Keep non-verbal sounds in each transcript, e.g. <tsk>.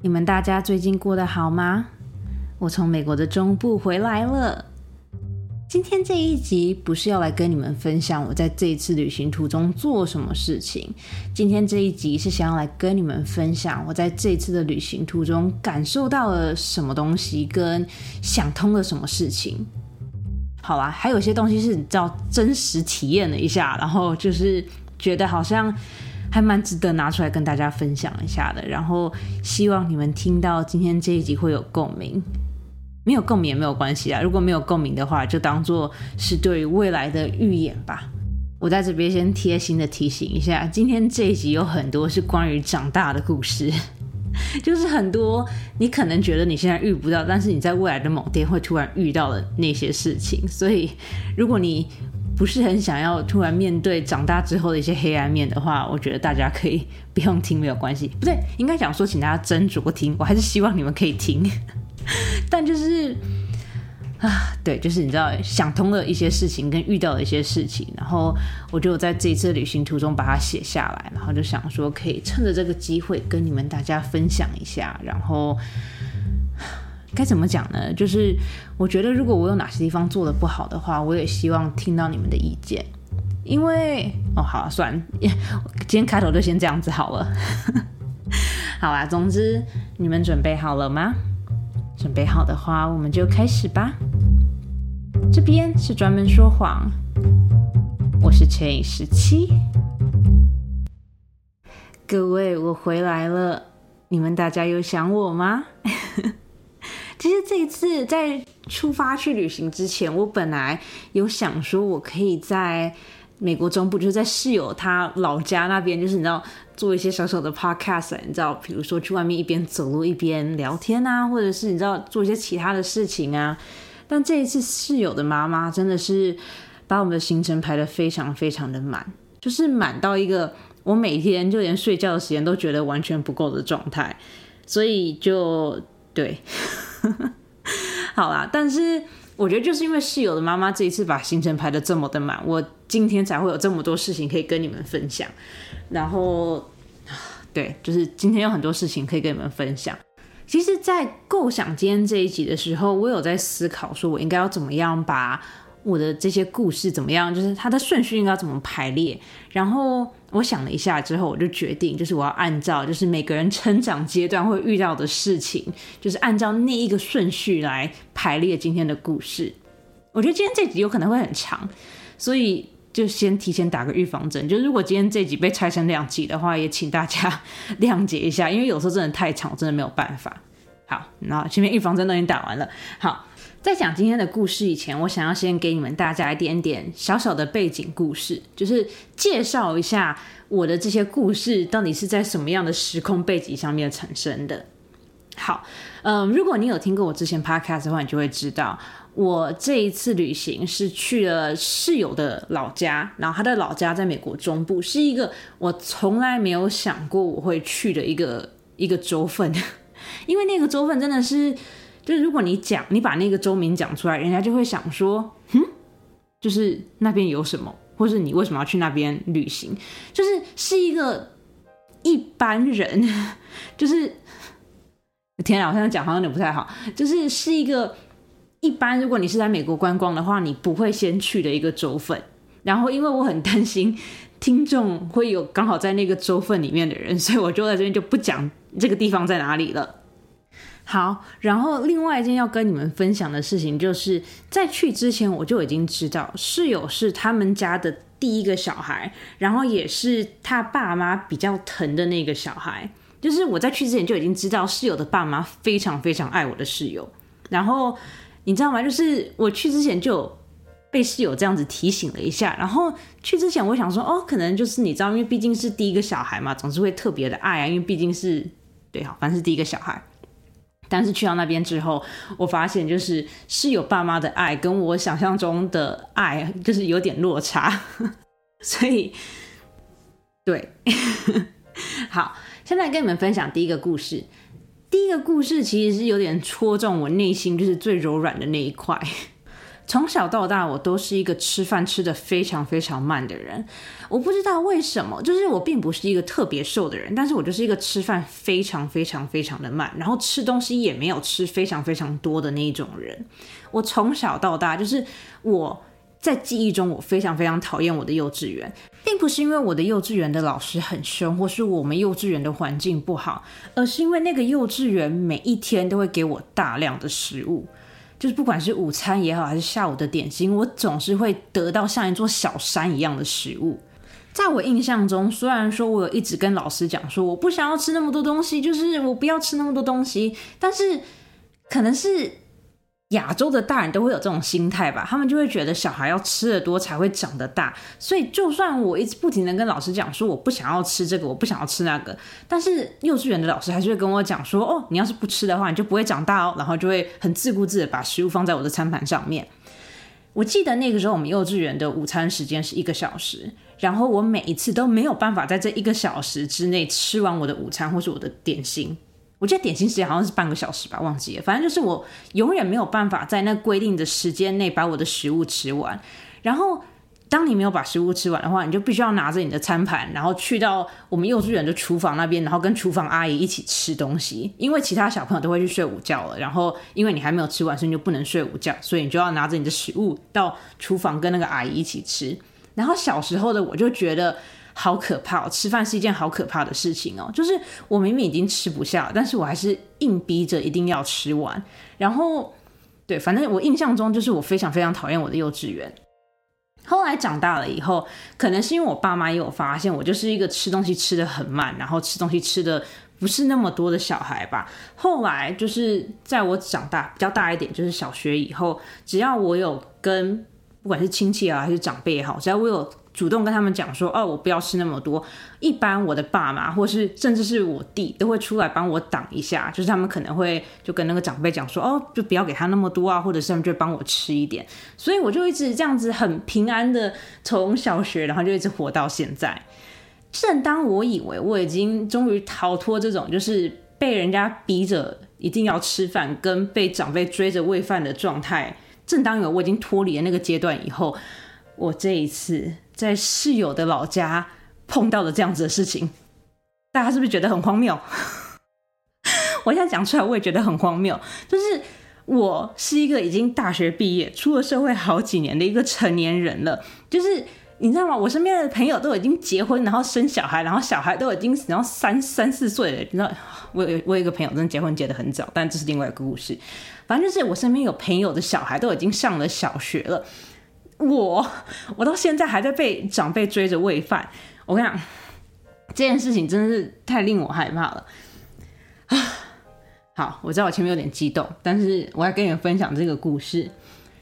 你们大家最近过得好吗？我从美国的中部回来了。今天这一集不是要来跟你们分享我在这一次旅行途中做什么事情，今天这一集是想要来跟你们分享我在这次的旅行途中感受到了什么东西，跟想通了什么事情。好啦，还有些东西是你知道真实体验了一下，然后就是觉得好像。还蛮值得拿出来跟大家分享一下的，然后希望你们听到今天这一集会有共鸣，没有共鸣也没有关系啊。如果没有共鸣的话，就当做是对于未来的预演吧。我在这边先贴心的提醒一下，今天这一集有很多是关于长大的故事，<laughs> 就是很多你可能觉得你现在遇不到，但是你在未来的某天会突然遇到的那些事情。所以如果你不是很想要突然面对长大之后的一些黑暗面的话，我觉得大家可以不用听，没有关系。不对，应该讲说，请大家斟酌听。我还是希望你们可以听，<laughs> 但就是啊，对，就是你知道，想通了一些事情跟遇到的一些事情，然后我就在这一次旅行途中把它写下来，然后就想说，可以趁着这个机会跟你们大家分享一下，然后。该怎么讲呢？就是我觉得，如果我有哪些地方做的不好的话，我也希望听到你们的意见。因为哦，好了，算，今天开头就先这样子好了。<laughs> 好啦，总之你们准备好了吗？准备好的话，我们就开始吧。这边是专门说谎，我是乘以十七。各位，我回来了，你们大家有想我吗？其实这一次在出发去旅行之前，我本来有想说，我可以在美国中部，就是在室友他老家那边，就是你知道做一些小小的 podcast，你知道，比如说去外面一边走路一边聊天啊，或者是你知道做一些其他的事情啊。但这一次室友的妈妈真的是把我们的行程排得非常非常的满，就是满到一个我每天就连睡觉的时间都觉得完全不够的状态，所以就对。<laughs> 好啦，但是我觉得就是因为室友的妈妈这一次把行程排的这么的满，我今天才会有这么多事情可以跟你们分享。然后，对，就是今天有很多事情可以跟你们分享。其实，在构想今天这一集的时候，我有在思考，说我应该要怎么样把。我的这些故事怎么样？就是它的顺序应该怎么排列？然后我想了一下之后，我就决定，就是我要按照就是每个人成长阶段会遇到的事情，就是按照那一个顺序来排列今天的故事。我觉得今天这集有可能会很长，所以就先提前打个预防针。就如果今天这集被拆成两集的话，也请大家谅解一下，因为有时候真的太长，真的没有办法。好，那前面预防针都已经打完了，好。在讲今天的故事以前，我想要先给你们大家一点点小小的背景故事，就是介绍一下我的这些故事到底是在什么样的时空背景上面产生的。好，嗯，如果你有听过我之前 podcast 的话，你就会知道我这一次旅行是去了室友的老家，然后他的老家在美国中部，是一个我从来没有想过我会去的一个一个州份，<laughs> 因为那个州份真的是。就是如果你讲，你把那个州名讲出来，人家就会想说，嗯，就是那边有什么，或是你为什么要去那边旅行？就是是一个一般人，<laughs> 就是天啊，我现在讲好像有点不太好，就是是一个一般，如果你是在美国观光的话，你不会先去的一个州份。然后，因为我很担心听众会有刚好在那个州份里面的人，所以我就在这边就不讲这个地方在哪里了。好，然后另外一件要跟你们分享的事情，就是在去之前我就已经知道室友是他们家的第一个小孩，然后也是他爸妈比较疼的那个小孩。就是我在去之前就已经知道室友的爸妈非常非常爱我的室友。然后你知道吗？就是我去之前就被室友这样子提醒了一下。然后去之前我想说，哦，可能就是你知道，因为毕竟是第一个小孩嘛，总是会特别的爱啊，因为毕竟是对好，反正是第一个小孩。但是去到那边之后，我发现就是是有爸妈的爱，跟我想象中的爱就是有点落差，<laughs> 所以对，<laughs> 好，现在跟你们分享第一个故事。第一个故事其实是有点戳中我内心就是最柔软的那一块。从小到大，我都是一个吃饭吃的非常非常慢的人。我不知道为什么，就是我并不是一个特别瘦的人，但是我就是一个吃饭非常非常非常的慢，然后吃东西也没有吃非常非常多的那一种人。我从小到大，就是我在记忆中，我非常非常讨厌我的幼稚园，并不是因为我的幼稚园的老师很凶，或是我们幼稚园的环境不好，而是因为那个幼稚园每一天都会给我大量的食物。就是不管是午餐也好，还是下午的点心，我总是会得到像一座小山一样的食物。在我印象中，虽然说我有一直跟老师讲说我不想要吃那么多东西，就是我不要吃那么多东西，但是可能是。亚洲的大人都会有这种心态吧，他们就会觉得小孩要吃的多才会长得大，所以就算我一直不停的跟老师讲说我不想要吃这个，我不想要吃那个，但是幼稚园的老师还是会跟我讲说，哦，你要是不吃的话，你就不会长大哦，然后就会很自顾自的把食物放在我的餐盘上面。我记得那个时候我们幼稚园的午餐时间是一个小时，然后我每一次都没有办法在这一个小时之内吃完我的午餐或是我的点心。我记得点心时间好像是半个小时吧，忘记了。反正就是我永远没有办法在那规定的时间内把我的食物吃完。然后，当你没有把食物吃完的话，你就必须要拿着你的餐盘，然后去到我们幼稚园的厨房那边，然后跟厨房阿姨一起吃东西。因为其他小朋友都会去睡午觉了，然后因为你还没有吃完，所以你就不能睡午觉，所以你就要拿着你的食物到厨房跟那个阿姨一起吃。然后小时候的我就觉得。好可怕！吃饭是一件好可怕的事情哦。就是我明明已经吃不下，但是我还是硬逼着一定要吃完。然后，对，反正我印象中就是我非常非常讨厌我的幼稚园。后来长大了以后，可能是因为我爸妈也有发现我就是一个吃东西吃的很慢，然后吃东西吃的不是那么多的小孩吧。后来就是在我长大比较大一点，就是小学以后，只要我有跟不管是亲戚啊还是长辈也好，只要我有。主动跟他们讲说，哦，我不要吃那么多。一般我的爸妈，或是甚至是我弟，都会出来帮我挡一下。就是他们可能会就跟那个长辈讲说，哦，就不要给他那么多啊，或者是他们就帮我吃一点。所以我就一直这样子很平安的从小学，然后就一直活到现在。正当我以为我已经终于逃脱这种就是被人家逼着一定要吃饭，跟被长辈追着喂饭的状态，正当有我已经脱离了那个阶段以后，我这一次。在室友的老家碰到了这样子的事情，大家是不是觉得很荒谬？<laughs> 我现在讲出来，我也觉得很荒谬。就是我是一个已经大学毕业、出了社会好几年的一个成年人了。就是你知道吗？我身边的朋友都已经结婚，然后生小孩，然后小孩都已经然后三三四岁了。你知道，我有我有一个朋友真的结婚结得很早，但这是另外一个故事。反正就是我身边有朋友的小孩都已经上了小学了。我我到现在还在被长辈追着喂饭，我跟你讲，这件事情真的是太令我害怕了啊！<sighs> 好，我知道我前面有点激动，但是我要跟你们分享这个故事。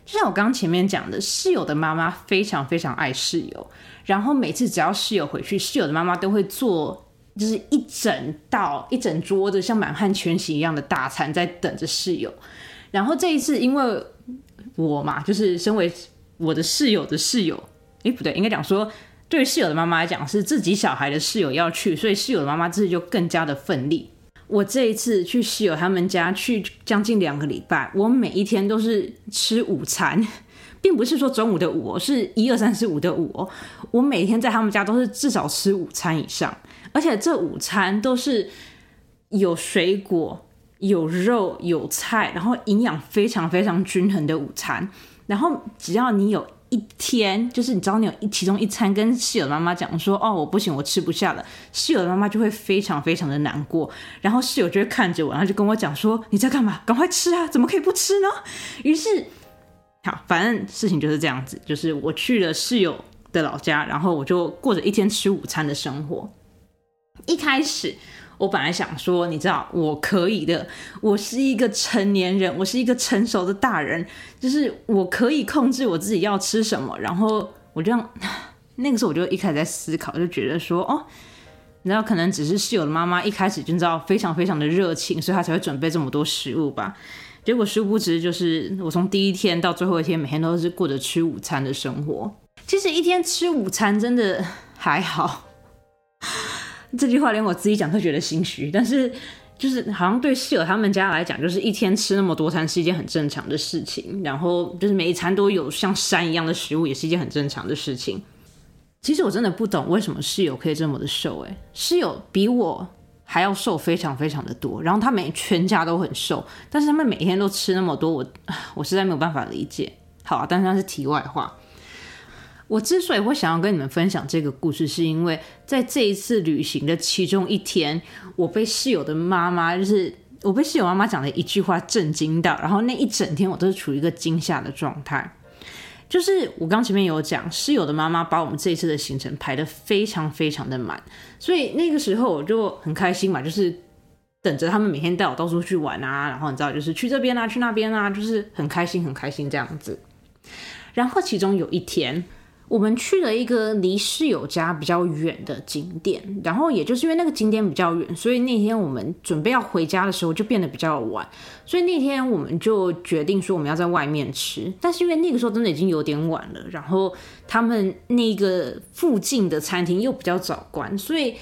就像我刚刚前面讲的，室友的妈妈非常非常爱室友，然后每次只要室友回去，室友的妈妈都会做就是一整道、一整桌子像满汉全席一样的大餐在等着室友。然后这一次，因为我嘛，就是身为我的室友的室友，哎，不对，应该讲说，对于室友的妈妈来讲是自己小孩的室友要去，所以室友的妈妈这次就更加的奋力。我这一次去室友他们家去将近两个礼拜，我每一天都是吃午餐，并不是说中午的午，是一二三四五的午。我每天在他们家都是至少吃午餐以上，而且这午餐都是有水果、有肉、有菜，然后营养非常非常均衡的午餐。然后只要你有一天，就是你知道你有一其中一餐跟室友妈妈讲说，哦，我不行，我吃不下了，室友的妈妈就会非常非常的难过，然后室友就会看着我，然后就跟我讲说，你在干嘛？赶快吃啊！怎么可以不吃呢？于是，好，反正事情就是这样子，就是我去了室友的老家，然后我就过着一天吃午餐的生活。一开始。我本来想说，你知道，我可以的。我是一个成年人，我是一个成熟的大人，就是我可以控制我自己要吃什么。然后我这样，那个时候我就一开始在思考，就觉得说，哦，你知道，可能只是室友的妈妈一开始就知道非常非常的热情，所以她才会准备这么多食物吧。结果殊不知，就是我从第一天到最后一天，每天都是过着吃午餐的生活。其实一天吃午餐真的还好。这句话连我自己讲都觉得心虚，但是就是好像对室友他们家来讲，就是一天吃那么多餐是一件很正常的事情，然后就是每一餐都有像山一样的食物，也是一件很正常的事情。其实我真的不懂为什么室友可以这么的瘦，诶，室友比我还要瘦非常非常的多，然后他们全家都很瘦，但是他们每天都吃那么多，我 <sighs> 我实在没有办法理解。好啊，但是那是题外话。我之所以会想要跟你们分享这个故事，是因为在这一次旅行的其中一天，我被室友的妈妈，就是我被室友妈妈讲的一句话震惊到，然后那一整天我都是处于一个惊吓的状态。就是我刚前面有讲，室友的妈妈把我们这一次的行程排的非常非常的满，所以那个时候我就很开心嘛，就是等着他们每天带我到处去玩啊，然后你知道，就是去这边啊，去那边啊，就是很开心很开心这样子。然后其中有一天。我们去了一个离室友家比较远的景点，然后也就是因为那个景点比较远，所以那天我们准备要回家的时候就变得比较晚，所以那天我们就决定说我们要在外面吃。但是因为那个时候真的已经有点晚了，然后他们那个附近的餐厅又比较早关，所以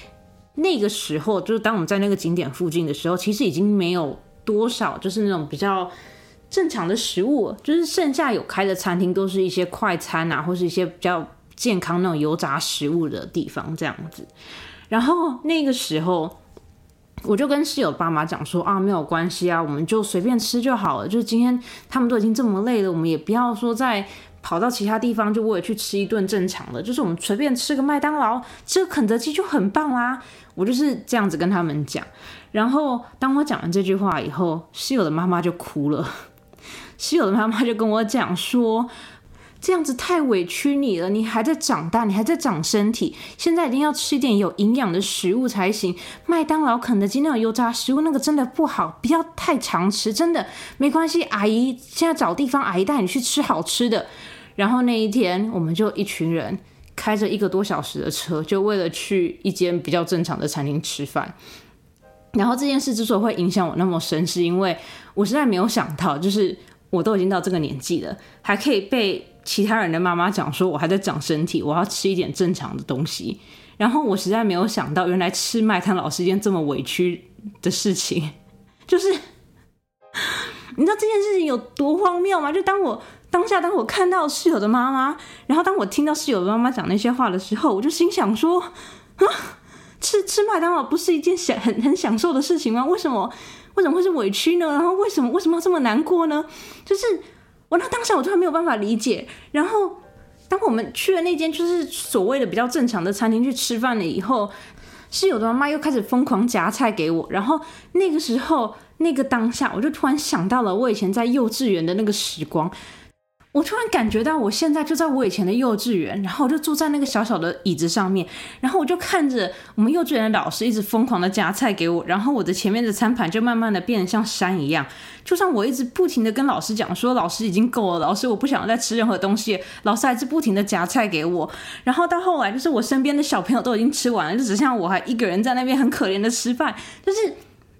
那个时候就是当我们在那个景点附近的时候，其实已经没有多少就是那种比较。正常的食物，就是剩下有开的餐厅，都是一些快餐啊，或是一些比较健康那种油炸食物的地方这样子。然后那个时候，我就跟室友爸妈讲说啊，没有关系啊，我们就随便吃就好了。就是今天他们都已经这么累了，我们也不要说再跑到其他地方，就为了去吃一顿正常的。就是我们随便吃个麦当劳，吃个肯德基就很棒啦。我就是这样子跟他们讲。然后当我讲完这句话以后，室友的妈妈就哭了。室友的妈妈就跟我讲说：“这样子太委屈你了，你还在长大，你还在长身体，现在一定要吃一点有营养的食物才行。麦当劳、肯德基那种油炸食物，那个真的不好，不要太常吃。真的没关系，阿姨现在找地方，阿姨带你去吃好吃的。然后那一天，我们就一群人开着一个多小时的车，就为了去一间比较正常的餐厅吃饭。然后这件事之所以会影响我那么深，是因为我实在没有想到，就是。我都已经到这个年纪了，还可以被其他人的妈妈讲说我还在长身体，我要吃一点正常的东西。然后我实在没有想到，原来吃麦当劳是一件这么委屈的事情。就是你知道这件事情有多荒谬吗？就当我当下，当我看到室友的妈妈，然后当我听到室友的妈妈讲那些话的时候，我就心想说：啊，吃吃麦当劳不是一件享很很享受的事情吗？为什么？为什么会是委屈呢？然后为什么为什么要这么难过呢？就是我那当下我突然没有办法理解。然后当我们去了那间就是所谓的比较正常的餐厅去吃饭了以后，室友的妈妈又开始疯狂夹菜给我。然后那个时候那个当下，我就突然想到了我以前在幼稚园的那个时光。我突然感觉到，我现在就在我以前的幼稚园，然后我就坐在那个小小的椅子上面，然后我就看着我们幼稚园的老师一直疯狂的夹菜给我，然后我的前面的餐盘就慢慢的变得像山一样，就算我一直不停的跟老师讲说，老师已经够了，老师我不想再吃任何东西，老师还是不停的夹菜给我，然后到后来就是我身边的小朋友都已经吃完了，就只剩下我还一个人在那边很可怜的吃饭，就是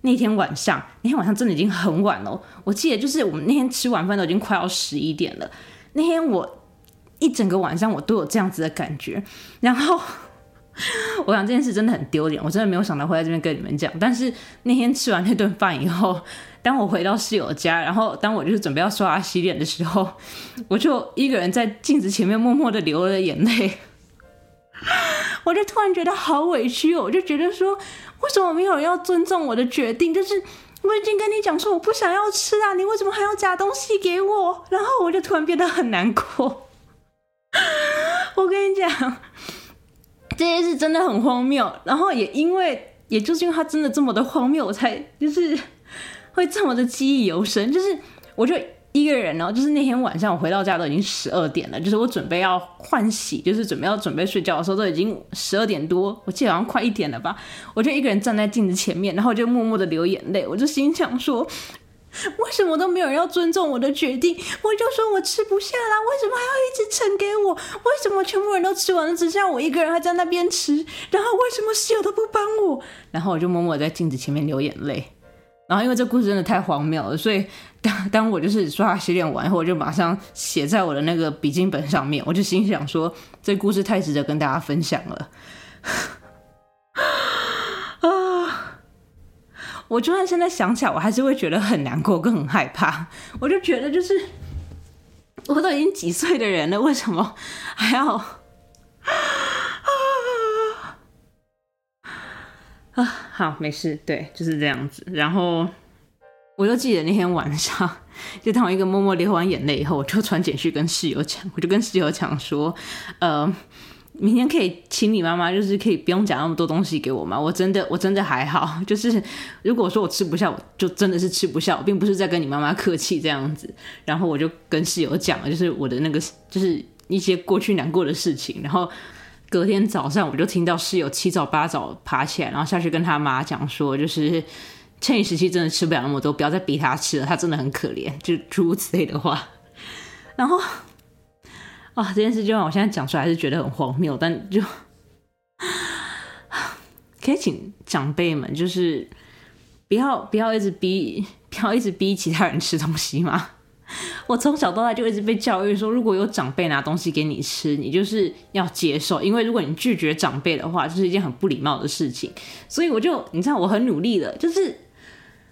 那天晚上，那天晚上真的已经很晚了。我记得就是我们那天吃晚饭都已经快要十一点了。那天我一整个晚上我都有这样子的感觉，然后 <laughs> 我想这件事真的很丢脸，我真的没有想到会在这边跟你们讲。但是那天吃完那顿饭以后，当我回到室友家，然后当我就是准备要刷牙洗脸的时候，我就一个人在镜子前面默默的流了眼泪，我就突然觉得好委屈哦，我就觉得说为什么没有人要尊重我的决定，就是。我已经跟你讲说我不想要吃啊，你为什么还要夹东西给我？然后我就突然变得很难过。<laughs> 我跟你讲，这件事真的很荒谬。然后也因为，也就是因为它真的这么的荒谬，我才就是会这么的记忆犹深。就是我就。一个人呢，就是那天晚上我回到家都已经十二点了，就是我准备要换洗，就是准备要准备睡觉的时候都已经十二点多，我记得好像快一点了吧。我就一个人站在镜子前面，然后就默默的流眼泪。我就心想说，为什么都没有人要尊重我的决定？我就说我吃不下啦，为什么还要一直盛给我？为什么全部人都吃完了，只剩下我一个人还在那边吃？然后为什么室友都不帮我？然后我就默默在镜子前面流眼泪。然后因为这故事真的太荒谬了，所以。当 <laughs> 当我就是刷牙洗脸完以后，我就马上写在我的那个笔记本上面。我就心想说，这故事太值得跟大家分享了。<laughs> 啊！我就算现在想起来，我还是会觉得很难过，跟很害怕。我就觉得，就是我都已经几岁的人了，为什么还要 <laughs> 啊？好，没事，对，就是这样子。然后我就记得那天晚上，就当我一个默默流完眼泪以后，我就传简讯跟室友讲，我就跟室友讲说，呃。明天可以请你妈妈，就是可以不用讲那么多东西给我吗？我真的，我真的还好。就是如果说我吃不下，我就真的是吃不下，并不是在跟你妈妈客气这样子。然后我就跟室友讲了，就是我的那个，就是一些过去难过的事情。然后隔天早上，我就听到室友七早八早爬起来，然后下去跟他妈讲说，就是趁你时期真的吃不了那么多，不要再逼他吃了，他真的很可怜，就诸如此类的话。然后。啊，这件事就让我现在讲出来还是觉得很荒谬，但就可以请长辈们就是不要不要一直逼，不要一直逼其他人吃东西嘛？我从小到大就一直被教育说，如果有长辈拿东西给你吃，你就是要接受，因为如果你拒绝长辈的话，就是一件很不礼貌的事情。所以我就你知道，我很努力的，就是。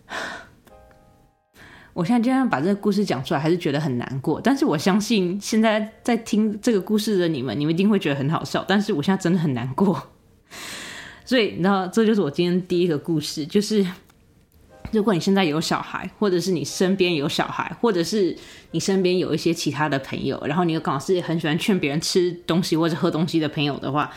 <laughs> 我现在这样把这个故事讲出来，还是觉得很难过。但是我相信现在在听这个故事的你们，你们一定会觉得很好笑。但是我现在真的很难过，<laughs> 所以你知道，这就是我今天第一个故事。就是如果你现在有小孩，或者是你身边有小孩，或者是你身边有一些其他的朋友，然后你又刚好是很喜欢劝别人吃东西或者喝东西的朋友的话。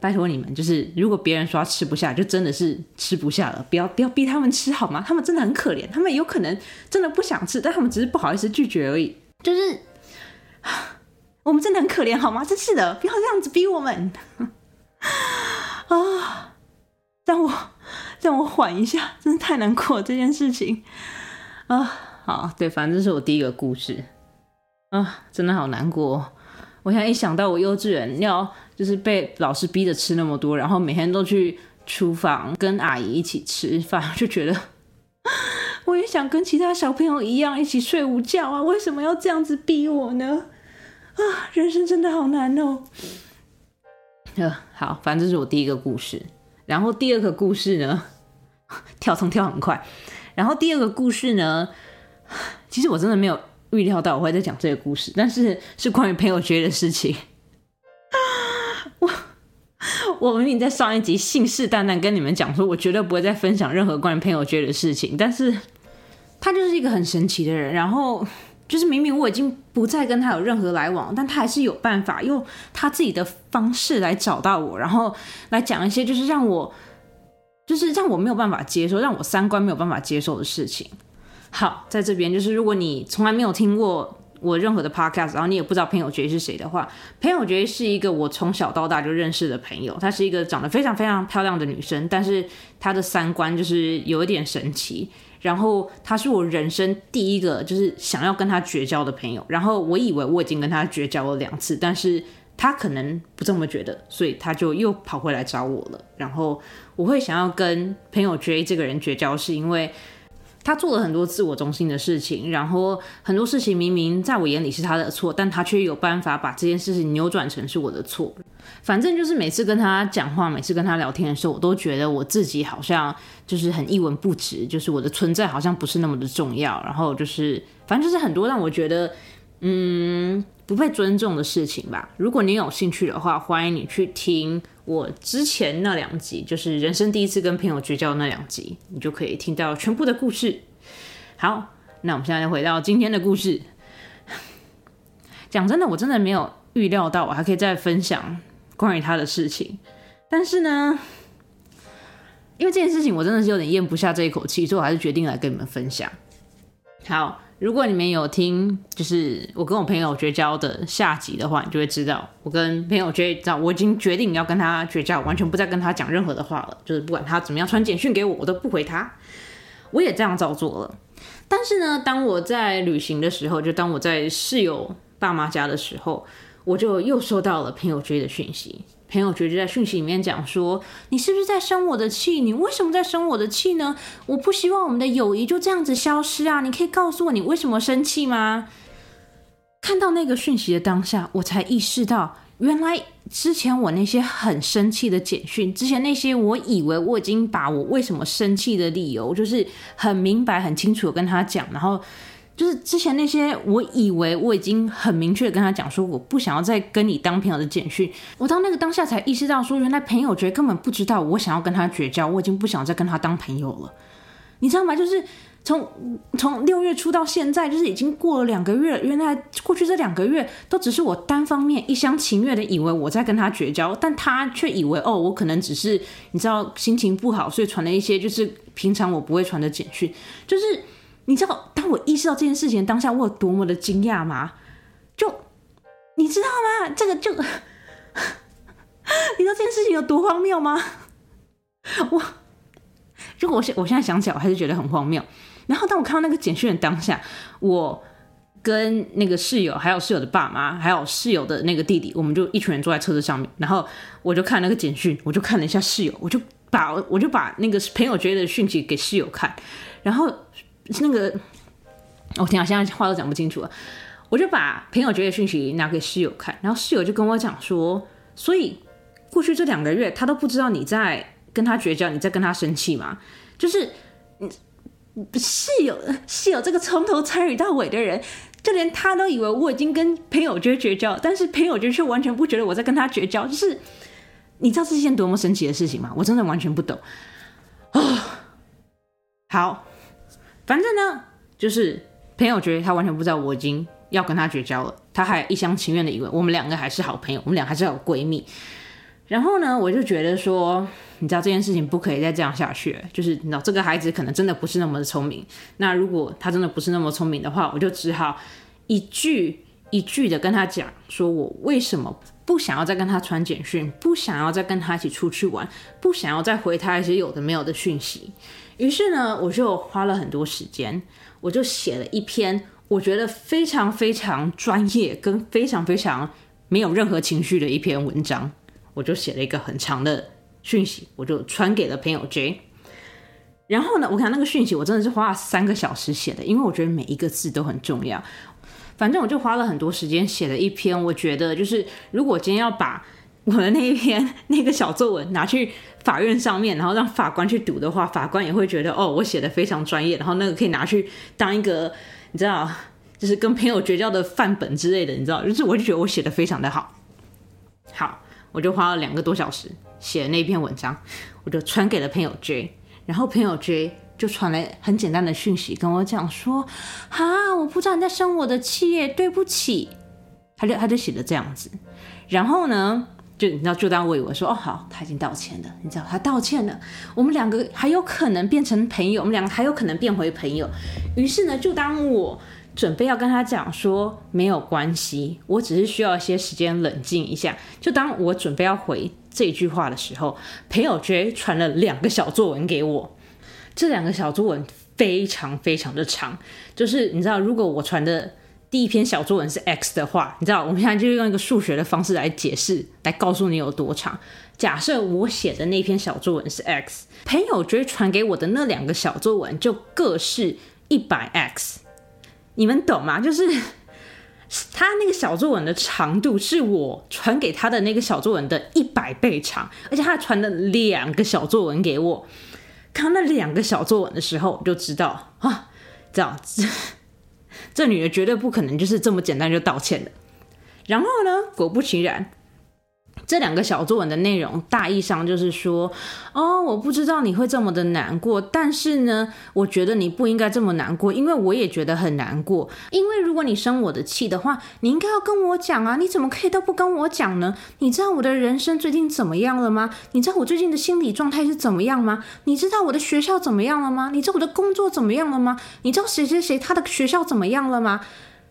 拜托你们，就是如果别人说吃不下，就真的是吃不下了，不要不要逼他们吃好吗？他们真的很可怜，他们有可能真的不想吃，但他们只是不好意思拒绝而已。就是 <sighs> 我们真的很可怜好吗？真是的，不要这样子逼我们啊！让我让我缓一下，真的太难过这件事情啊！好，对，反正这是我第一个故事啊，真的好难过。我现在一想到我幼稚园要。就是被老师逼着吃那么多，然后每天都去厨房跟阿姨一起吃饭，<laughs> 就觉得 <laughs> 我也想跟其他小朋友一样一起睡午觉啊！为什么要这样子逼我呢？啊，人生真的好难哦。呃，好，反正这是我第一个故事。然后第二个故事呢，<laughs> 跳层跳很快。然后第二个故事呢，<sighs> 其实我真的没有预料到我会在讲这个故事，但是是关于朋友圈的事情。<laughs> 我我明明在上一集信誓旦旦跟你们讲说，我绝对不会再分享任何关于朋友圈的事情。但是他就是一个很神奇的人，然后就是明明我已经不再跟他有任何来往，但他还是有办法用他自己的方式来找到我，然后来讲一些就是让我就是让我没有办法接受，让我三观没有办法接受的事情。好，在这边就是如果你从来没有听过。我任何的 podcast，然后你也不知道朋友觉是谁的话，朋友觉是一个我从小到大就认识的朋友，她是一个长得非常非常漂亮的女生，但是她的三观就是有一点神奇。然后她是我人生第一个就是想要跟她绝交的朋友。然后我以为我已经跟她绝交了两次，但是她可能不这么觉得，所以她就又跑回来找我了。然后我会想要跟朋友 J 这个人绝交，是因为。他做了很多自我中心的事情，然后很多事情明明在我眼里是他的错，但他却有办法把这件事情扭转成是我的错。反正就是每次跟他讲话，每次跟他聊天的时候，我都觉得我自己好像就是很一文不值，就是我的存在好像不是那么的重要。然后就是，反正就是很多让我觉得嗯不被尊重的事情吧。如果你有兴趣的话，欢迎你去听。我之前那两集就是人生第一次跟朋友绝交那两集，你就可以听到全部的故事。好，那我们现在回到今天的故事。<laughs> 讲真的，我真的没有预料到我还可以再分享关于他的事情。但是呢，因为这件事情我真的是有点咽不下这一口气，所以我还是决定来跟你们分享。好。如果你们有听，就是我跟我朋友绝交的下集的话，你就会知道，我跟朋友绝交，我已经决定要跟他绝交，完全不再跟他讲任何的话了。就是不管他怎么样传简讯给我，我都不回他。我也这样照做了。但是呢，当我在旅行的时候，就当我在室友爸妈家的时候，我就又收到了朋友追的讯息。朋友觉得在讯息里面讲说，你是不是在生我的气？你为什么在生我的气呢？我不希望我们的友谊就这样子消失啊！你可以告诉我你为什么生气吗？看到那个讯息的当下，我才意识到，原来之前我那些很生气的简讯，之前那些我以为我已经把我为什么生气的理由，就是很明白、很清楚的跟他讲，然后就是之前那些我以为我已经很明确跟他讲说我不想要再跟你当朋友的简讯，我到那个当下才意识到说，原来朋友觉得根本不知道我想要跟他绝交，我已经不想再跟他当朋友了，你知道吗？就是。从从六月初到现在，就是已经过了两个月。原来过去这两个月都只是我单方面一厢情愿的以为我在跟他绝交，但他却以为哦，我可能只是你知道心情不好，所以传了一些就是平常我不会传的简讯。就是你知道，当我意识到这件事情当下，我有多么的惊讶吗？就你知道吗？这个就 <laughs> 你知道这件事情有多荒谬吗？<laughs> 我如果我现我现在想起来，我还是觉得很荒谬。然后当我看到那个简讯的当下，我跟那个室友，还有室友的爸妈，还有室友的那个弟弟，我们就一群人坐在车子上面。然后我就看那个简讯，我就看了一下室友，我就把我就把那个朋友觉得的讯息给室友看。然后那个我天啊，现在话都讲不清楚了。我就把朋友觉得讯息拿给室友看，然后室友就跟我讲说，所以过去这两个月他都不知道你在跟他绝交，你在跟他生气吗？就是嗯。室友，室友这个从头参与到尾的人，就连他都以为我已经跟朋友绝绝交，但是朋友绝却完全不觉得我在跟他绝交。就是你知道这是件多么神奇的事情吗？我真的完全不懂啊。好，反正呢，就是朋友觉得他完全不知道我已经要跟他绝交了，他还一厢情愿的以为我们两个还是好朋友，我们俩还是好闺蜜。然后呢，我就觉得说。你知道这件事情不可以再这样下去，就是你知道这个孩子可能真的不是那么的聪明。那如果他真的不是那么聪明的话，我就只好一句一句的跟他讲，说我为什么不想要再跟他传简讯，不想要再跟他一起出去玩，不想要再回他一些有的没有的讯息。于是呢，我就花了很多时间，我就写了一篇我觉得非常非常专业跟非常非常没有任何情绪的一篇文章，我就写了一个很长的。讯息我就传给了朋友 J，然后呢，我看那个讯息我真的是花了三个小时写的，因为我觉得每一个字都很重要。反正我就花了很多时间写了一篇，我觉得就是如果今天要把我的那一篇 <laughs> 那个小作文拿去法院上面，然后让法官去读的话，法官也会觉得哦，我写的非常专业，然后那个可以拿去当一个你知道，就是跟朋友绝交的范本之类的，你知道，就是我就觉得我写的非常的好。好，我就花了两个多小时。写的那篇文章，我就传给了朋友 J，然后朋友 J 就传来很简单的讯息跟我讲说：“啊，我不知道你在生我的气耶，对不起。”他就他就写的这样子，然后呢，就你知道，就当我以为说：“哦，好，他已经道歉了。”你知道，他道歉了，我们两个还有可能变成朋友，我们两个还有可能变回朋友。于是呢，就当我准备要跟他讲说没有关系，我只是需要一些时间冷静一下，就当我准备要回。这句话的时候，朋友 J 传了两个小作文给我。这两个小作文非常非常的长，就是你知道，如果我传的第一篇小作文是 X 的话，你知道，我们现在就用一个数学的方式来解释，来告诉你有多长。假设我写的那篇小作文是 X，朋友追传给我的那两个小作文就各是一百 X，你们懂吗？就是。<laughs> 他那个小作文的长度是我传给他的那个小作文的一百倍长，而且他传了两个小作文给我。看那两个小作文的时候，就知道啊，这样子，这女的绝对不可能就是这么简单就道歉的。然后呢，果不其然。这两个小作文的内容大意上就是说，哦，我不知道你会这么的难过，但是呢，我觉得你不应该这么难过，因为我也觉得很难过。因为如果你生我的气的话，你应该要跟我讲啊，你怎么可以都不跟我讲呢？你知道我的人生最近怎么样了吗？你知道我最近的心理状态是怎么样吗？你知道我的学校怎么样了吗？你知道我的工作怎么样了吗？你知道谁谁谁他的学校怎么样了吗？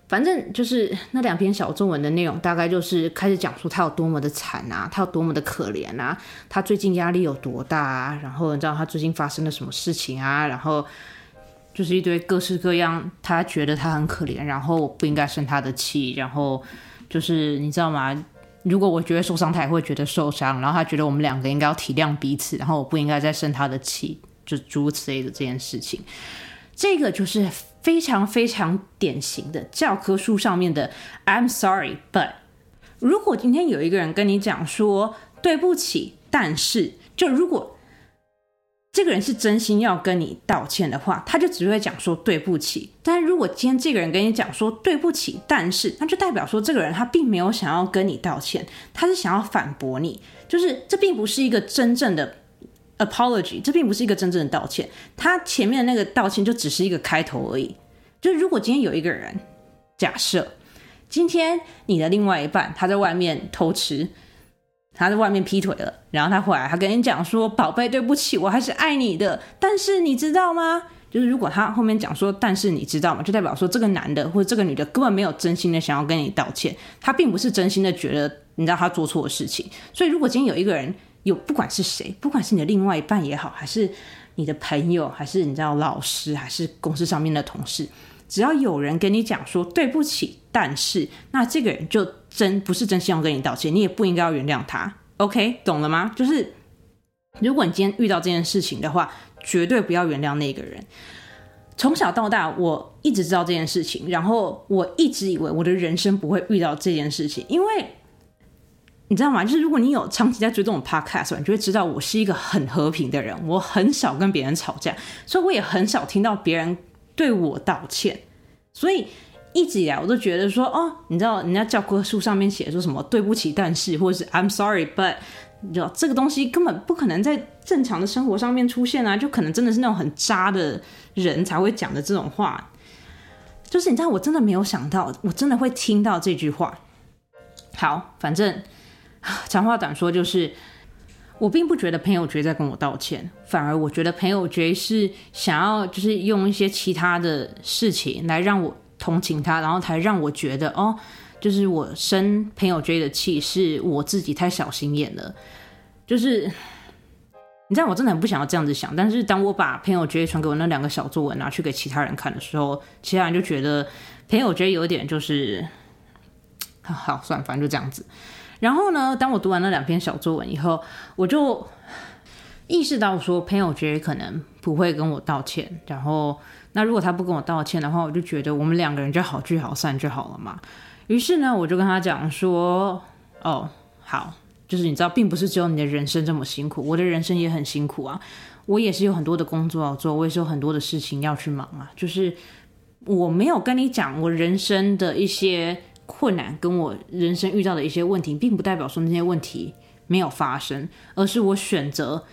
反正就是那两篇小作文的内容，大概就是开始讲述他有多么的惨啊，他有多么的可怜啊，他最近压力有多大啊，然后你知道他最近发生了什么事情啊，然后就是一堆各式各样，他觉得他很可怜，然后不应该生他的气，然后就是你知道吗？如果我觉得受伤，他也会觉得受伤，然后他觉得我们两个应该要体谅彼此，然后我不应该再生他的气，就诸如此类的这件事情，这个就是。非常非常典型的教科书上面的 "I'm sorry, but"，如果今天有一个人跟你讲说对不起，但是就如果。这个人是真心要跟你道歉的话，他就只会讲说对不起。但如果今天这个人跟你讲说对不起，但是那就代表说这个人他并没有想要跟你道歉，他是想要反驳你，就是这并不是一个真正的 apology，这并不是一个真正的道歉。他前面那个道歉就只是一个开头而已。就是如果今天有一个人，假设今天你的另外一半他在外面偷吃。他在外面劈腿了，然后他回来，他跟你讲说：“宝贝，对不起，我还是爱你的。”但是你知道吗？就是如果他后面讲说：“但是你知道吗？”就代表说这个男的或者这个女的根本没有真心的想要跟你道歉，他并不是真心的觉得你知道他做错的事情。所以如果今天有一个人有不管是谁，不管是你的另外一半也好，还是你的朋友，还是你知道老师，还是公司上面的同事，只要有人跟你讲说对不起，但是那这个人就。真不是真心要跟你道歉，你也不应该要原谅他。OK，懂了吗？就是如果你今天遇到这件事情的话，绝对不要原谅那个人。从小到大，我一直知道这件事情，然后我一直以为我的人生不会遇到这件事情，因为你知道吗？就是如果你有长期在追这种 podcast，你就会知道我是一个很和平的人，我很少跟别人吵架，所以我也很少听到别人对我道歉，所以。一直以来，我都觉得说，哦，你知道，人家教科书上面写说什么“对不起，但是”或者是 “I'm sorry but”，你知道这个东西根本不可能在正常的生活上面出现啊，就可能真的是那种很渣的人才会讲的这种话。就是你知道，我真的没有想到，我真的会听到这句话。好，反正 <sighs> 长话短说，就是我并不觉得朋友觉在跟我道歉，反而我觉得朋友觉是想要就是用一些其他的事情来让我。同情他，然后才让我觉得哦，就是我生朋友 J 的气，是我自己太小心眼了。就是你知道，我真的很不想要这样子想。但是当我把朋友 J 传给我那两个小作文拿去给其他人看的时候，其他人就觉得朋友 J 有点就是 <tsk> 好，算反正就这样子。然后呢，当我读完那两篇小作文以后，我就 <sighs> 意识到说，朋友觉得可能不会跟我道歉，然后。那如果他不跟我道歉的话，我就觉得我们两个人就好聚好散就好了嘛。于是呢，我就跟他讲说：“哦，好，就是你知道，并不是只有你的人生这么辛苦，我的人生也很辛苦啊。我也是有很多的工作要做，我也是有很多的事情要去忙啊。就是我没有跟你讲我人生的一些困难，跟我人生遇到的一些问题，并不代表说那些问题没有发生，而是我选择。”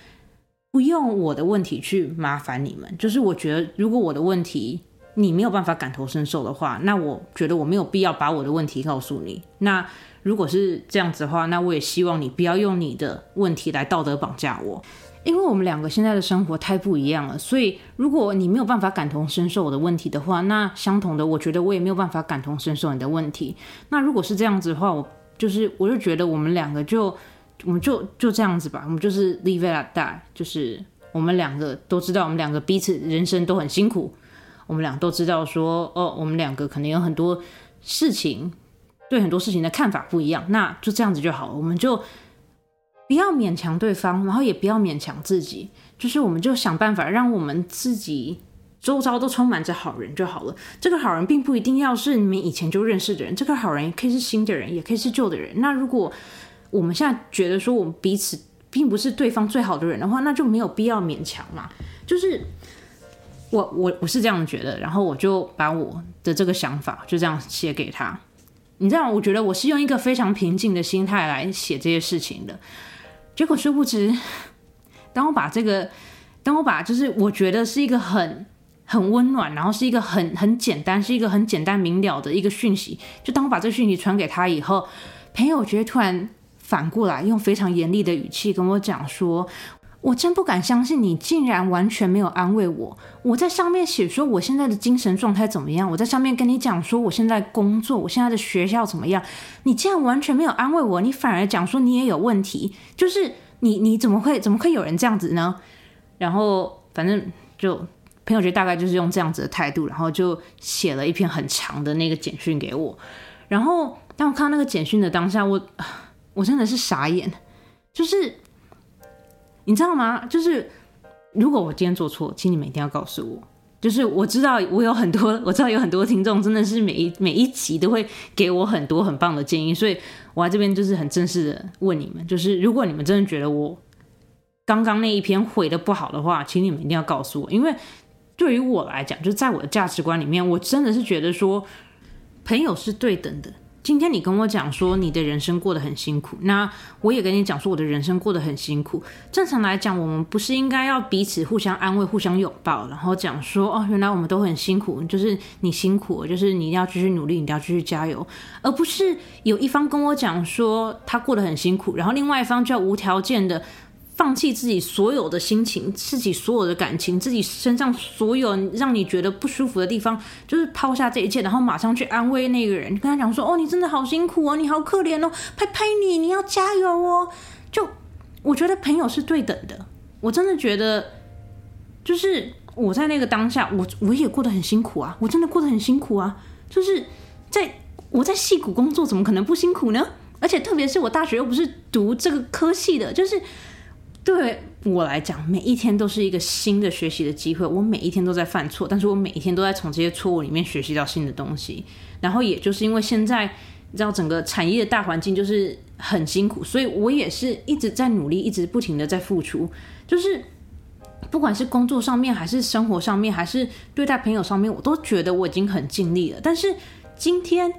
不用我的问题去麻烦你们，就是我觉得如果我的问题你没有办法感同身受的话，那我觉得我没有必要把我的问题告诉你。那如果是这样子的话，那我也希望你不要用你的问题来道德绑架我，因为我们两个现在的生活太不一样了。所以如果你没有办法感同身受我的问题的话，那相同的，我觉得我也没有办法感同身受你的问题。那如果是这样子的话，我就是我就觉得我们两个就。我们就就这样子吧，我们就是 leave it at that，就是我们两个都知道，我们两个彼此人生都很辛苦，我们俩都知道说，哦，我们两个可能有很多事情，对很多事情的看法不一样，那就这样子就好了，我们就不要勉强对方，然后也不要勉强自己，就是我们就想办法让我们自己周遭都充满着好人就好了。这个好人并不一定要是你们以前就认识的人，这个好人也可以是新的人，也可以是旧的人。那如果我们现在觉得说我们彼此并不是对方最好的人的话，那就没有必要勉强嘛。就是我我我是这样觉得，然后我就把我的这个想法就这样写给他。你知道，我觉得我是用一个非常平静的心态来写这些事情的。结果殊不知，当我把这个，当我把就是我觉得是一个很很温暖，然后是一个很很简单，是一个很简单明了的一个讯息，就当我把这个讯息传给他以后，朋友觉得突然。反过来用非常严厉的语气跟我讲说：“我真不敢相信你竟然完全没有安慰我。我在上面写说我现在的精神状态怎么样？我在上面跟你讲说我现在工作，我现在的学校怎么样？你竟然完全没有安慰我，你反而讲说你也有问题。就是你你怎么会怎么会有人这样子呢？然后反正就朋友觉得大概就是用这样子的态度，然后就写了一篇很长的那个简讯给我。然后当我看到那个简讯的当下，我。我真的是傻眼，就是你知道吗？就是如果我今天做错，请你们一定要告诉我。就是我知道我有很多，我知道有很多听众真的是每一每一集都会给我很多很棒的建议，所以我在这边就是很正式的问你们，就是如果你们真的觉得我刚刚那一篇回的不好的话，请你们一定要告诉我，因为对于我来讲，就在我的价值观里面，我真的是觉得说朋友是对等的。今天你跟我讲说你的人生过得很辛苦，那我也跟你讲说我的人生过得很辛苦。正常来讲，我们不是应该要彼此互相安慰、互相拥抱，然后讲说哦，原来我们都很辛苦，就是你辛苦，就是你一定要继续努力，你一定要继续加油，而不是有一方跟我讲说他过得很辛苦，然后另外一方就要无条件的。放弃自己所有的心情，自己所有的感情，自己身上所有让你觉得不舒服的地方，就是抛下这一切，然后马上去安慰那个人，跟他讲说：“哦，你真的好辛苦哦，你好可怜哦，拍拍你，你要加油哦。”就我觉得朋友是对等的，我真的觉得，就是我在那个当下，我我也过得很辛苦啊，我真的过得很辛苦啊，就是在我在戏谷工作，怎么可能不辛苦呢？而且特别是我大学又不是读这个科系的，就是。对我来讲，每一天都是一个新的学习的机会。我每一天都在犯错，但是我每一天都在从这些错误里面学习到新的东西。然后，也就是因为现在你知道整个产业的大环境就是很辛苦，所以我也是一直在努力，一直不停的在付出。就是不管是工作上面，还是生活上面，还是对待朋友上面，我都觉得我已经很尽力了。但是今天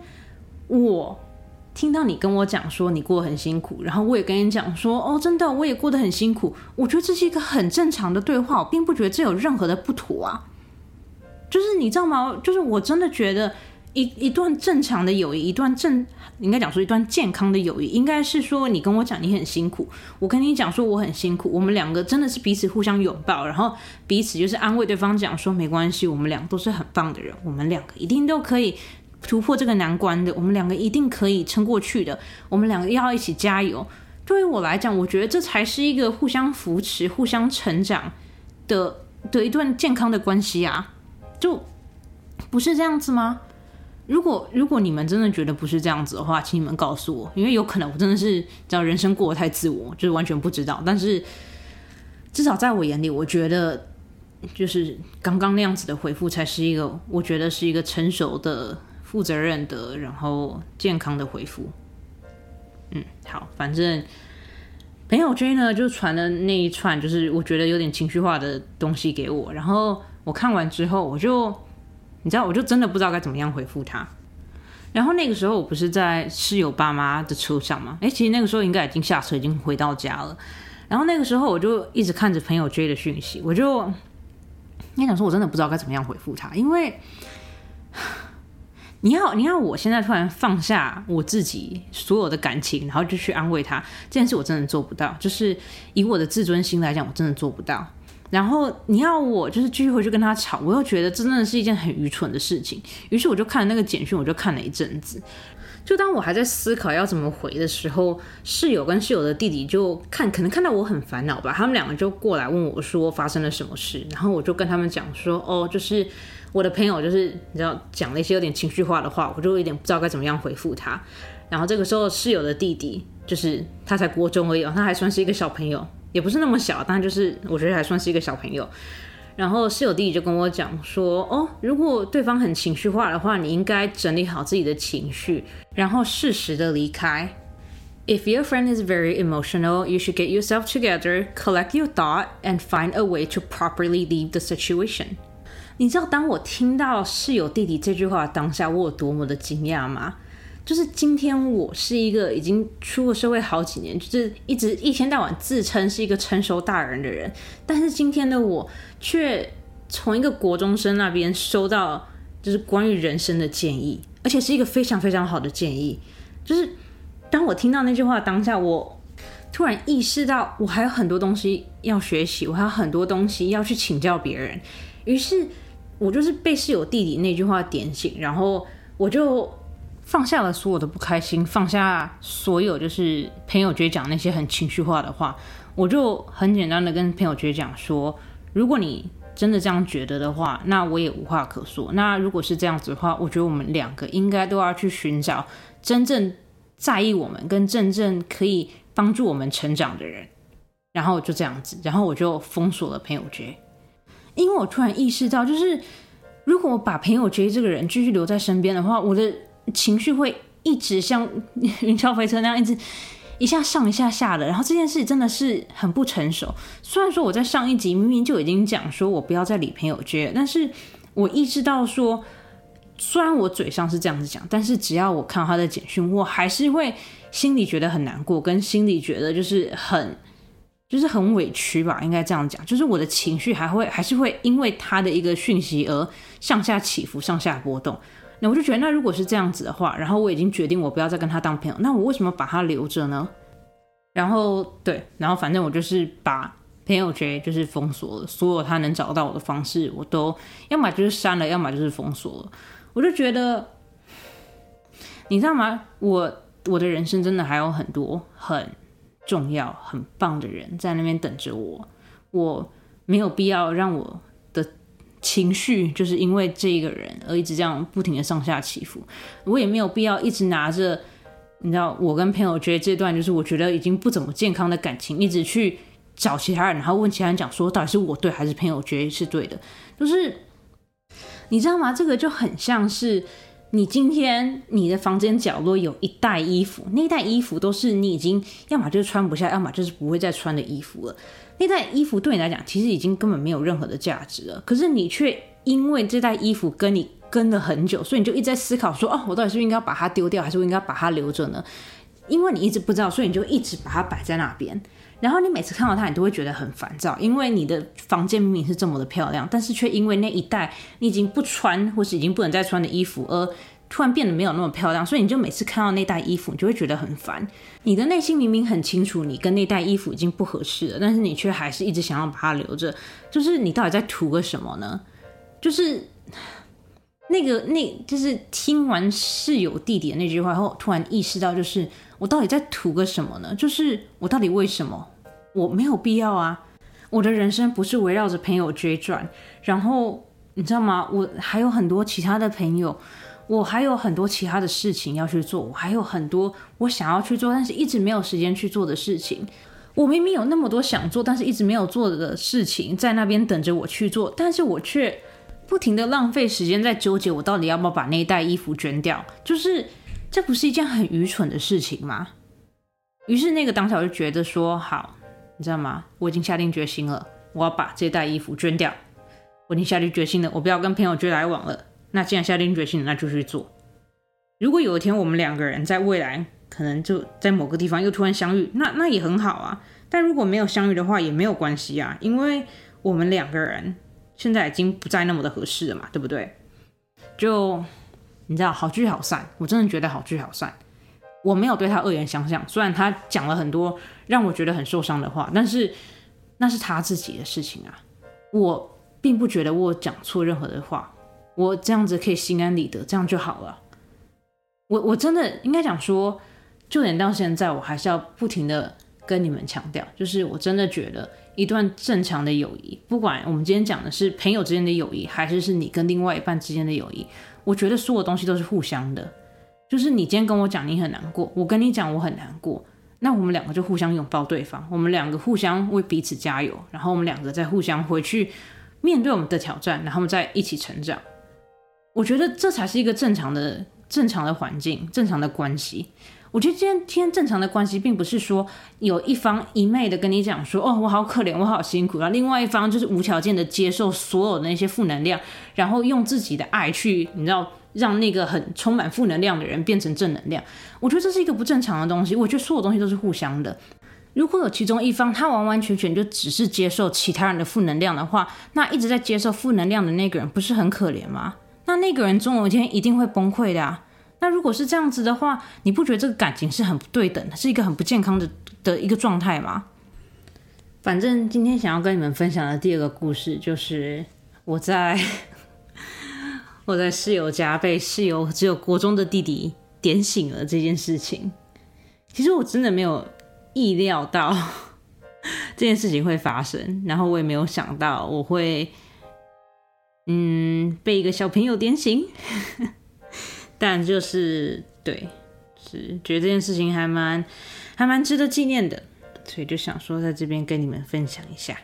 我。听到你跟我讲说你过得很辛苦，然后我也跟你讲说哦，真的我也过得很辛苦。我觉得这是一个很正常的对话，我并不觉得这有任何的不妥啊。就是你知道吗？就是我真的觉得一一段正常的友谊，一段正应该讲说一段健康的友谊，应该是说你跟我讲你很辛苦，我跟你讲说我很辛苦，我们两个真的是彼此互相拥抱，然后彼此就是安慰对方，讲说没关系，我们两个都是很棒的人，我们两个一定都可以。突破这个难关的，我们两个一定可以撑过去的。我们两个要一起加油。对于我来讲，我觉得这才是一个互相扶持、互相成长的的一段健康的关系啊！就不是这样子吗？如果如果你们真的觉得不是这样子的话，请你们告诉我，因为有可能我真的是只要人生过得太自我，就是完全不知道。但是至少在我眼里，我觉得就是刚刚那样子的回复才是一个，我觉得是一个成熟的。负责任的，然后健康的回复。嗯，好，反正朋友圈呢就传了那一串，就是我觉得有点情绪化的东西给我。然后我看完之后，我就你知道，我就真的不知道该怎么样回复他。然后那个时候我不是在室友爸妈的车上吗？哎，其实那个时候应该已经下车，已经回到家了。然后那个时候我就一直看着朋友圈的讯息，我就你想说，我真的不知道该怎么样回复他，因为。你要，你要，我现在突然放下我自己所有的感情，然后就去安慰他，这件事我真的做不到。就是以我的自尊心来讲，我真的做不到。然后你要我就是继续回去跟他吵，我又觉得真的是一件很愚蠢的事情。于是我就看了那个简讯，我就看了一阵子。就当我还在思考要怎么回的时候，室友跟室友的弟弟就看，可能看到我很烦恼吧，他们两个就过来问我说发生了什么事。然后我就跟他们讲说，哦，就是。我的朋友就是你知道讲了一些有点情绪化的话，我就有点不知道该怎么样回复他。然后这个时候室友的弟弟就是他才国中而已，他还算是一个小朋友，也不是那么小，但就是我觉得还算是一个小朋友。然后室友弟弟就跟我讲说：“哦，如果对方很情绪化的话，你应该整理好自己的情绪，然后适时的离开。If your friend is very emotional, you should get yourself together, collect your thought, and find a way to properly leave the situation.” 你知道，当我听到室友弟弟这句话当下，我有多么的惊讶吗？就是今天我是一个已经出了社会好几年，就是一直一天到晚自称是一个成熟大人的人，但是今天的我却从一个国中生那边收到就是关于人生的建议，而且是一个非常非常好的建议。就是当我听到那句话当下，我突然意识到我还有很多东西要学习，我还有很多东西要去请教别人，于是。我就是被室友弟弟那句话点醒，然后我就放下了所有的不开心，放下所有就是朋友觉讲那些很情绪化的话，我就很简单的跟朋友觉讲说，如果你真的这样觉得的话，那我也无话可说。那如果是这样子的话，我觉得我们两个应该都要去寻找真正在意我们跟真正可以帮助我们成长的人。然后就这样子，然后我就封锁了朋友圈。因为我突然意识到，就是如果我把朋友 J 这个人继续留在身边的话，我的情绪会一直像 <laughs> 云霄飞车那样，一直一下上一下下的。然后这件事真的是很不成熟。虽然说我在上一集明明就已经讲说我不要再理朋友圈，但是我意识到说，虽然我嘴上是这样子讲，但是只要我看到他的简讯，我还是会心里觉得很难过，跟心里觉得就是很。<laughs> 就是很委屈吧，应该这样讲。就是我的情绪还会还是会因为他的一个讯息而上下起伏、上下波动。那我就觉得，那如果是这样子的话，然后我已经决定我不要再跟他当朋友，那我为什么把他留着呢？然后对，然后反正我就是把朋友圈就是封锁了，所有他能找到我的方式，我都要么就是删了，要么就是封锁了。我就觉得，你知道吗？我我的人生真的还有很多很。重要很棒的人在那边等着我，我没有必要让我情绪就是因为这个人而一直这样不停的上下起伏，我也没有必要一直拿着你知道我跟朋友觉得这段就是我觉得已经不怎么健康的感情，一直去找其他人，然后问其他人讲说到底是我对还是朋友觉得是对的，就是你知道吗？这个就很像是。你今天你的房间角落有一袋衣服，那袋衣服都是你已经要么就是穿不下，要么就是不会再穿的衣服了。那袋衣服对你来讲其实已经根本没有任何的价值了，可是你却因为这袋衣服跟你跟了很久，所以你就一直在思考说：哦，我到底是不是应该把它丢掉，还是我应该把它留着呢？因为你一直不知道，所以你就一直把它摆在那边。然后你每次看到它，你都会觉得很烦躁，因为你的房间明明是这么的漂亮，但是却因为那一袋你已经不穿或是已经不能再穿的衣服，而突然变得没有那么漂亮。所以你就每次看到那袋衣服，你就会觉得很烦。你的内心明明很清楚，你跟那袋衣服已经不合适了，但是你却还是一直想要把它留着。就是你到底在图个什么呢？就是那个那，就是听完室友弟弟的那句话后，突然意识到，就是我到底在图个什么呢？就是我到底为什么？我没有必要啊！我的人生不是围绕着朋友追转，然后你知道吗？我还有很多其他的朋友，我还有很多其他的事情要去做，我还有很多我想要去做，但是一直没有时间去做的事情。我明明有那么多想做，但是一直没有做的事情在那边等着我去做，但是我却不停的浪费时间在纠结我到底要不要把那一袋衣服捐掉，就是这不是一件很愚蠢的事情吗？于是那个当下我就觉得说好。你知道吗？我已经下定决心了，我要把这袋衣服捐掉。我已经下定决心了，我不要跟朋友追来往了。那既然下定决心，那就去做。如果有一天我们两个人在未来可能就在某个地方又突然相遇，那那也很好啊。但如果没有相遇的话，也没有关系啊，因为我们两个人现在已经不再那么的合适了嘛，对不对？就你知道，好聚好散，我真的觉得好聚好散。我没有对他恶言相向，虽然他讲了很多让我觉得很受伤的话，但是那是他自己的事情啊，我并不觉得我讲错任何的话，我这样子可以心安理得，这样就好了。我我真的应该讲说，就连到现在，我还是要不停的跟你们强调，就是我真的觉得一段正常的友谊，不管我们今天讲的是朋友之间的友谊，还是是你跟另外一半之间的友谊，我觉得所有东西都是互相的。就是你今天跟我讲你很难过，我跟你讲我很难过，那我们两个就互相拥抱对方，我们两个互相为彼此加油，然后我们两个再互相回去面对我们的挑战，然后我们再一起成长。我觉得这才是一个正常的、正常的环境、正常的关系。我觉得今天天正常的关系，并不是说有一方一昧的跟你讲说，哦，我好可怜，我好辛苦，然后另外一方就是无条件的接受所有的那些负能量，然后用自己的爱去，你知道。让那个很充满负能量的人变成正能量，我觉得这是一个不正常的东西。我觉得所有东西都是互相的。如果有其中一方他完完全全就只是接受其他人的负能量的话，那一直在接受负能量的那个人不是很可怜吗？那那个人总有一天一定会崩溃的啊。那如果是这样子的话，你不觉得这个感情是很不对等的，是一个很不健康的的一个状态吗？反正今天想要跟你们分享的第二个故事，就是我在。<laughs> 我在室友家被室友只有国中的弟弟点醒了这件事情，其实我真的没有意料到 <laughs> 这件事情会发生，然后我也没有想到我会，嗯，被一个小朋友点醒，<laughs> 但就是对，是觉得这件事情还蛮还蛮值得纪念的，所以就想说在这边跟你们分享一下。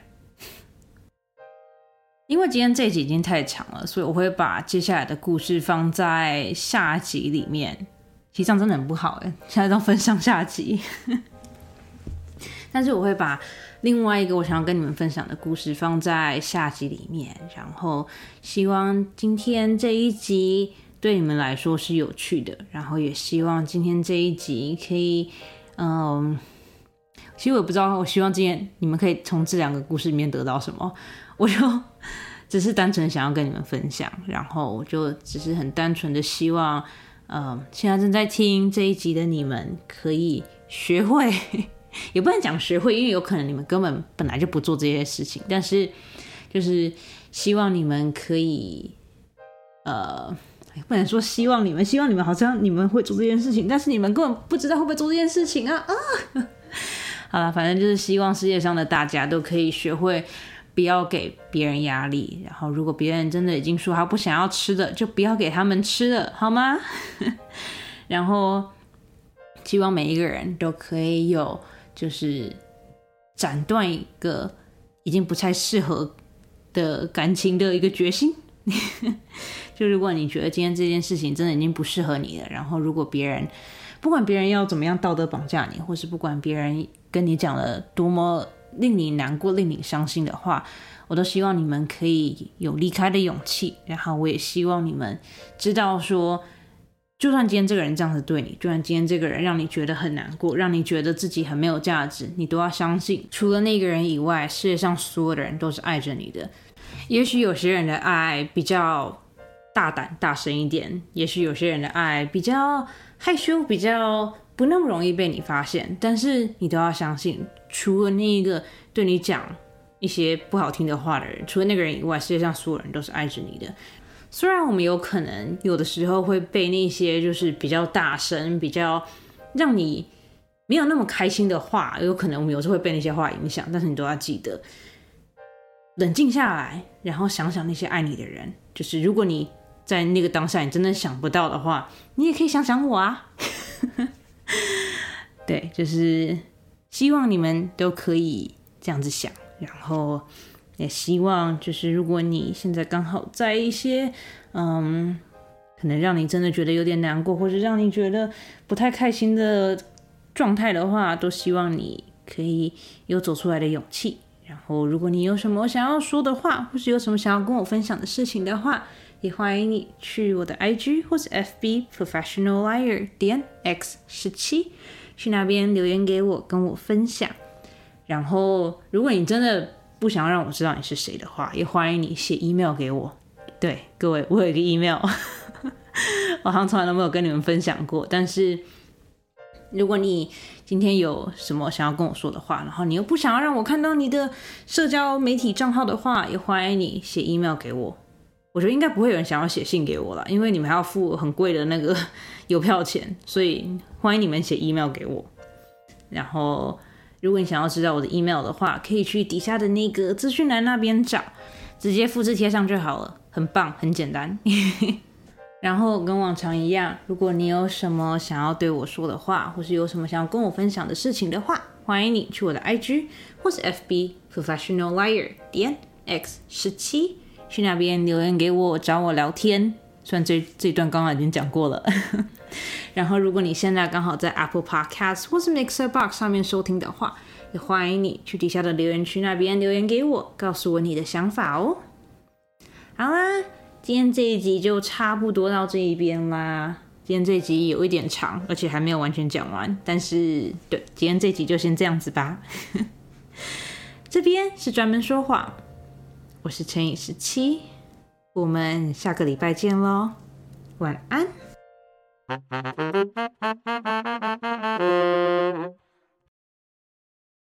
因为今天这集已经太长了，所以我会把接下来的故事放在下集里面。其实这样真的很不好哎，现在都分上下集。<laughs> 但是我会把另外一个我想要跟你们分享的故事放在下集里面，然后希望今天这一集对你们来说是有趣的，然后也希望今天这一集可以，嗯，其实我也不知道，我希望今天你们可以从这两个故事里面得到什么，我就只是单纯想要跟你们分享，然后我就只是很单纯的希望。嗯，现在正在听这一集的你们可以学会，也不能讲学会，因为有可能你们根本本来就不做这些事情。但是，就是希望你们可以，呃，不能说希望你们，希望你们好像你们会做这件事情，但是你们根本不知道会不会做这件事情啊啊！<laughs> 好了，反正就是希望世界上的大家都可以学会。不要给别人压力，然后如果别人真的已经说他不想要吃的，就不要给他们吃了，好吗？<laughs> 然后希望每一个人都可以有，就是斩断一个已经不太适合的感情的一个决心。<laughs> 就如果你觉得今天这件事情真的已经不适合你了，然后如果别人不管别人要怎么样道德绑架你，或是不管别人跟你讲了多么。令你难过、令你伤心的话，我都希望你们可以有离开的勇气。然后，我也希望你们知道，说，就算今天这个人这样子对你，就算今天这个人让你觉得很难过，让你觉得自己很没有价值，你都要相信，除了那个人以外，世界上所有的人都是爱着你的。也许有些人的爱比较大胆、大声一点，也许有些人的爱比较害羞、比较不那么容易被你发现，但是你都要相信。除了那一个对你讲一些不好听的话的人，除了那个人以外，世界上所有人都是爱着你的。虽然我们有可能有的时候会被那些就是比较大声、比较让你没有那么开心的话，有可能我们有时候会被那些话影响，但是你都要记得冷静下来，然后想想那些爱你的人。就是如果你在那个当下你真的想不到的话，你也可以想想我啊。<laughs> 对，就是。希望你们都可以这样子想，然后也希望就是如果你现在刚好在一些嗯，可能让你真的觉得有点难过，或者让你觉得不太开心的状态的话，都希望你可以有走出来的勇气。然后如果你有什么想要说的话，或是有什么想要跟我分享的事情的话，也欢迎你去我的 IG 或是 FB Professional Liar 点 X 十七。去那边留言给我，跟我分享。然后，如果你真的不想要让我知道你是谁的话，也欢迎你写 email 给我。对，各位，我有一个 email，<laughs> 我好像从来都没有跟你们分享过。但是，如果你今天有什么想要跟我说的话，然后你又不想要让我看到你的社交媒体账号的话，也欢迎你写 email 给我。我觉得应该不会有人想要写信给我了，因为你们还要付很贵的那个 <laughs> 邮票钱，所以欢迎你们写 email 给我。然后，如果你想要知道我的 email 的话，可以去底下的那个资讯栏那边找，直接复制贴上就好了，很棒，很简单。<laughs> 然后跟往常一样，如果你有什么想要对我说的话，或是有什么想要跟我分享的事情的话，欢迎你去我的 IG 或是 FB Professional Liar 点 X 十七。去那边留言给我，找我聊天。虽然这这段刚刚已经讲过了。然后，如果你现在刚好在 Apple Podcast 或是 Mixer Box 上面收听的话，也欢迎你去底下的留言区那边留言给我，告诉我你的想法哦。好啦，今天这一集就差不多到这一边啦。今天这一集有一点长，而且还没有完全讲完。但是，对，今天这集就先这样子吧。<laughs> 这边是专门说谎。我是乘以十七，我们下个礼拜见喽，晚安。Thank you.